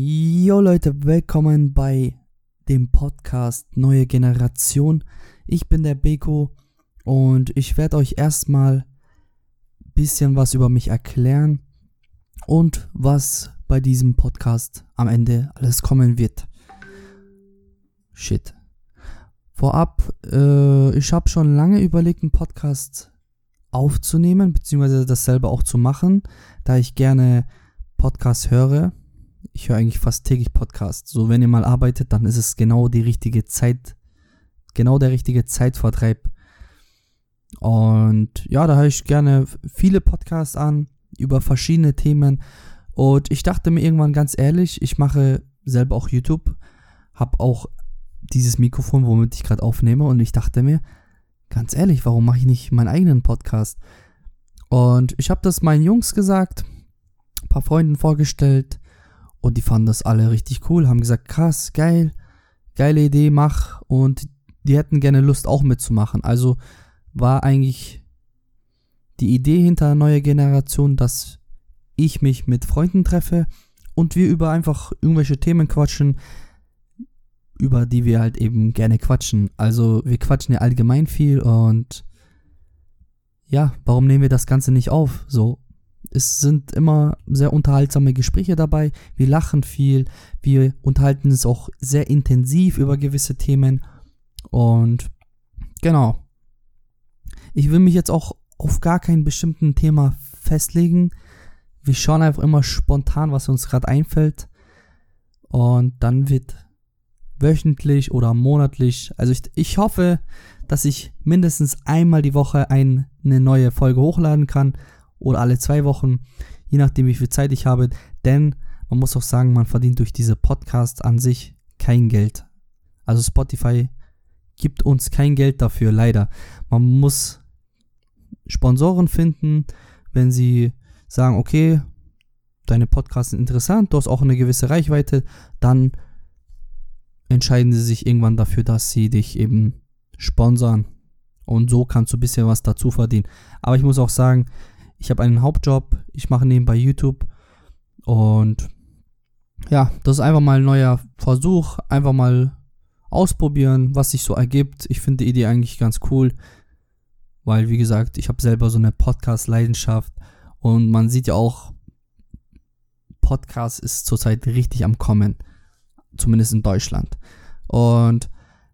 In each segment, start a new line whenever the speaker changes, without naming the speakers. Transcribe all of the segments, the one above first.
Jo Leute, willkommen bei dem Podcast Neue Generation. Ich bin der Beko und ich werde euch erstmal ein bisschen was über mich erklären und was bei diesem Podcast am Ende alles kommen wird. Shit. Vorab, äh, ich habe schon lange überlegt, einen Podcast aufzunehmen, beziehungsweise das selber auch zu machen, da ich gerne Podcasts höre. Ich höre eigentlich fast täglich Podcasts. So, wenn ihr mal arbeitet, dann ist es genau die richtige Zeit, genau der richtige Zeitvertreib. Und ja, da höre ich gerne viele Podcasts an über verschiedene Themen. Und ich dachte mir irgendwann ganz ehrlich, ich mache selber auch YouTube, habe auch dieses Mikrofon, womit ich gerade aufnehme. Und ich dachte mir, ganz ehrlich, warum mache ich nicht meinen eigenen Podcast? Und ich habe das meinen Jungs gesagt, ein paar Freunden vorgestellt und die fanden das alle richtig cool, haben gesagt, krass, geil, geile Idee, mach und die hätten gerne Lust auch mitzumachen. Also war eigentlich die Idee hinter neuen Generation, dass ich mich mit Freunden treffe und wir über einfach irgendwelche Themen quatschen, über die wir halt eben gerne quatschen. Also wir quatschen ja allgemein viel und ja, warum nehmen wir das Ganze nicht auf? So, es sind immer sehr unterhaltsame Gespräche dabei. Wir lachen viel, wir unterhalten uns auch sehr intensiv über gewisse Themen und genau. Ich will mich jetzt auch auf gar kein bestimmten Thema festlegen. Wir schauen einfach immer spontan, was uns gerade einfällt. Und dann wird wöchentlich oder monatlich. Also ich, ich hoffe, dass ich mindestens einmal die Woche ein, eine neue Folge hochladen kann oder alle zwei Wochen, je nachdem wie viel Zeit ich habe. Denn man muss auch sagen, man verdient durch diese Podcasts an sich kein Geld. Also Spotify gibt uns kein Geld dafür, leider. Man muss Sponsoren finden, wenn sie sagen, okay, deine Podcasts sind interessant, du hast auch eine gewisse Reichweite, dann entscheiden sie sich irgendwann dafür, dass sie dich eben sponsern. Und so kannst du ein bisschen was dazu verdienen. Aber ich muss auch sagen, ich habe einen Hauptjob, ich mache nebenbei YouTube und ja, das ist einfach mal ein neuer Versuch, einfach mal ausprobieren, was sich so ergibt. Ich finde die Idee eigentlich ganz cool, weil wie gesagt, ich habe selber so eine Podcast-Leidenschaft und man sieht ja auch, Podcast ist zurzeit richtig am Kommen zumindest in Deutschland. Und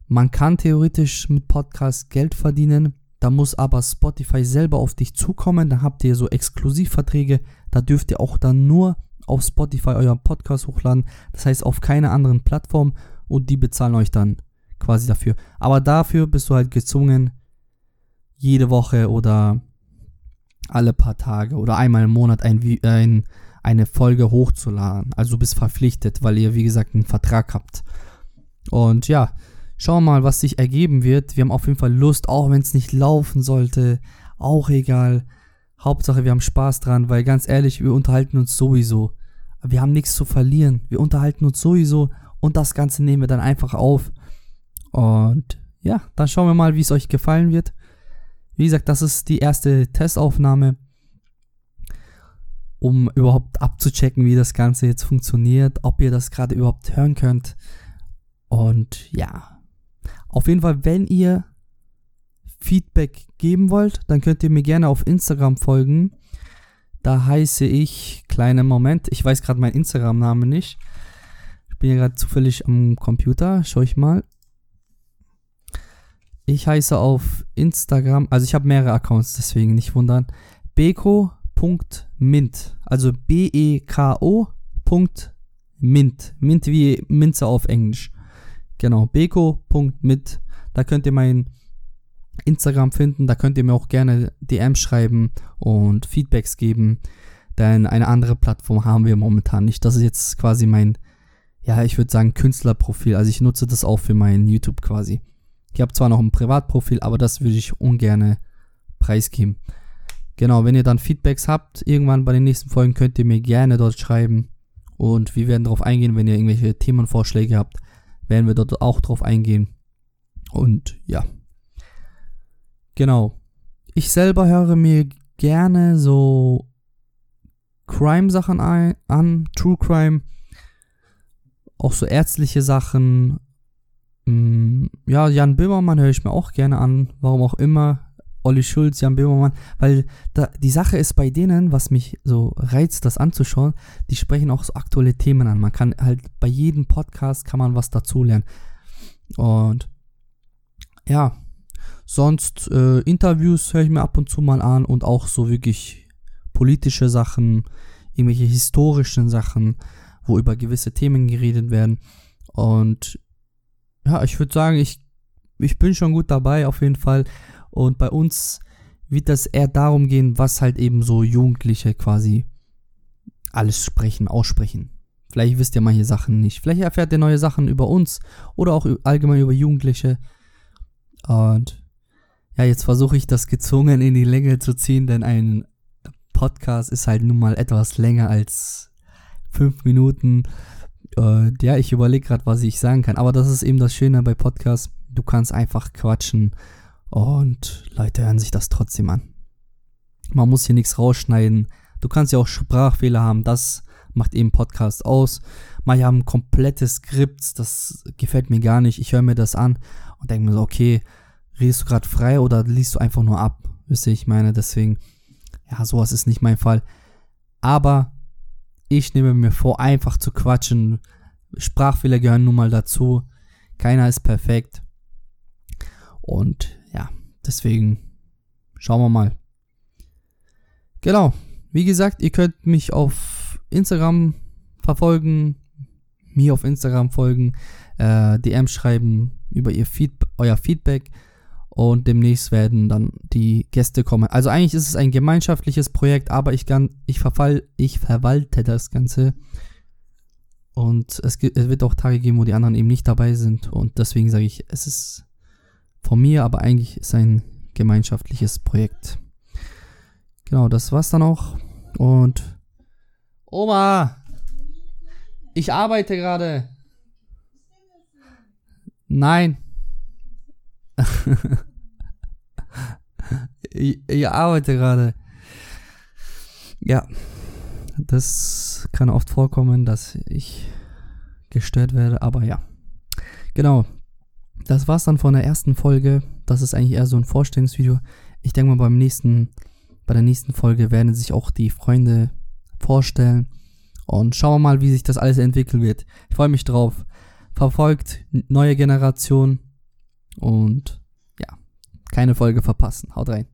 man kann theoretisch mit Podcasts Geld verdienen, da muss aber Spotify selber auf dich zukommen, da habt ihr so Exklusivverträge, da dürft ihr auch dann nur auf Spotify euren Podcast hochladen, das heißt auf keiner anderen Plattform und die bezahlen euch dann quasi dafür. Aber dafür bist du halt gezwungen, jede Woche oder alle paar Tage oder einmal im Monat ein, ein eine Folge hochzuladen. Also du bist verpflichtet, weil ihr, wie gesagt, einen Vertrag habt. Und ja, schauen wir mal, was sich ergeben wird. Wir haben auf jeden Fall Lust, auch wenn es nicht laufen sollte. Auch egal. Hauptsache, wir haben Spaß dran, weil ganz ehrlich, wir unterhalten uns sowieso. Wir haben nichts zu verlieren. Wir unterhalten uns sowieso und das Ganze nehmen wir dann einfach auf. Und ja, dann schauen wir mal, wie es euch gefallen wird. Wie gesagt, das ist die erste Testaufnahme um überhaupt abzuchecken, wie das Ganze jetzt funktioniert, ob ihr das gerade überhaupt hören könnt. Und ja, auf jeden Fall, wenn ihr Feedback geben wollt, dann könnt ihr mir gerne auf Instagram folgen. Da heiße ich, kleiner Moment, ich weiß gerade meinen Instagram-Namen nicht. Ich bin ja gerade zufällig am Computer, schau ich mal. Ich heiße auf Instagram, also ich habe mehrere Accounts, deswegen nicht wundern. Beko Mint. Also B-E-K-O. Mint. Mint wie Minze auf Englisch. Genau, beko.mint. Da könnt ihr mein Instagram finden. Da könnt ihr mir auch gerne DM schreiben und Feedbacks geben. Denn eine andere Plattform haben wir momentan nicht. Das ist jetzt quasi mein, ja, ich würde sagen, Künstlerprofil. Also ich nutze das auch für mein YouTube quasi. Ich habe zwar noch ein Privatprofil, aber das würde ich ungern preisgeben. Genau, wenn ihr dann Feedbacks habt, irgendwann bei den nächsten Folgen könnt ihr mir gerne dort schreiben. Und wir werden darauf eingehen, wenn ihr irgendwelche Themenvorschläge habt, werden wir dort auch drauf eingehen. Und ja. Genau. Ich selber höre mir gerne so Crime-Sachen an, True Crime. auch so ärztliche Sachen. Mm, ja, Jan Böhmermann höre ich mir auch gerne an, warum auch immer. Olli Schulz, Jan Böhmermann, weil da, die Sache ist bei denen, was mich so reizt, das anzuschauen, die sprechen auch so aktuelle Themen an. Man kann halt bei jedem Podcast kann man was dazulernen. Und ja, sonst äh, Interviews höre ich mir ab und zu mal an und auch so wirklich politische Sachen, irgendwelche historischen Sachen, wo über gewisse Themen geredet werden. Und ja, ich würde sagen, ich, ich bin schon gut dabei auf jeden Fall. Und bei uns wird das eher darum gehen, was halt eben so Jugendliche quasi alles sprechen, aussprechen. Vielleicht wisst ihr manche Sachen nicht. Vielleicht erfährt ihr neue Sachen über uns oder auch allgemein über Jugendliche. Und ja, jetzt versuche ich das gezwungen in die Länge zu ziehen, denn ein Podcast ist halt nun mal etwas länger als fünf Minuten. Und ja, ich überlege gerade, was ich sagen kann. Aber das ist eben das Schöne bei Podcasts. Du kannst einfach quatschen und Leute hören sich das trotzdem an. Man muss hier nichts rausschneiden. Du kannst ja auch Sprachfehler haben. Das macht eben Podcast aus. Manche haben komplettes Skript. Das gefällt mir gar nicht. Ich höre mir das an und denke mir so, okay, redest du gerade frei oder liest du einfach nur ab? Wisst ihr, ich meine, deswegen, ja, sowas ist nicht mein Fall. Aber ich nehme mir vor, einfach zu quatschen. Sprachfehler gehören nun mal dazu. Keiner ist perfekt. Und deswegen schauen wir mal. Genau. Wie gesagt, ihr könnt mich auf Instagram verfolgen, mir auf Instagram folgen, äh, DM schreiben über ihr Feed euer Feedback und demnächst werden dann die Gäste kommen. Also eigentlich ist es ein gemeinschaftliches Projekt, aber ich, kann, ich, verfall, ich verwalte das Ganze. Und es, gibt, es wird auch Tage geben, wo die anderen eben nicht dabei sind. Und deswegen sage ich, es ist von mir, aber eigentlich ist ein gemeinschaftliches Projekt. Genau, das war's dann auch. Und Oma, ich arbeite gerade. Nein. ich, ich arbeite gerade. Ja, das kann oft vorkommen, dass ich gestört werde, aber ja. Genau. Das war's dann von der ersten Folge. Das ist eigentlich eher so ein Vorstellungsvideo. Ich denke mal, beim nächsten, bei der nächsten Folge werden sich auch die Freunde vorstellen. Und schauen wir mal, wie sich das alles entwickeln wird. Ich freue mich drauf. Verfolgt neue Generation. Und ja, keine Folge verpassen. Haut rein.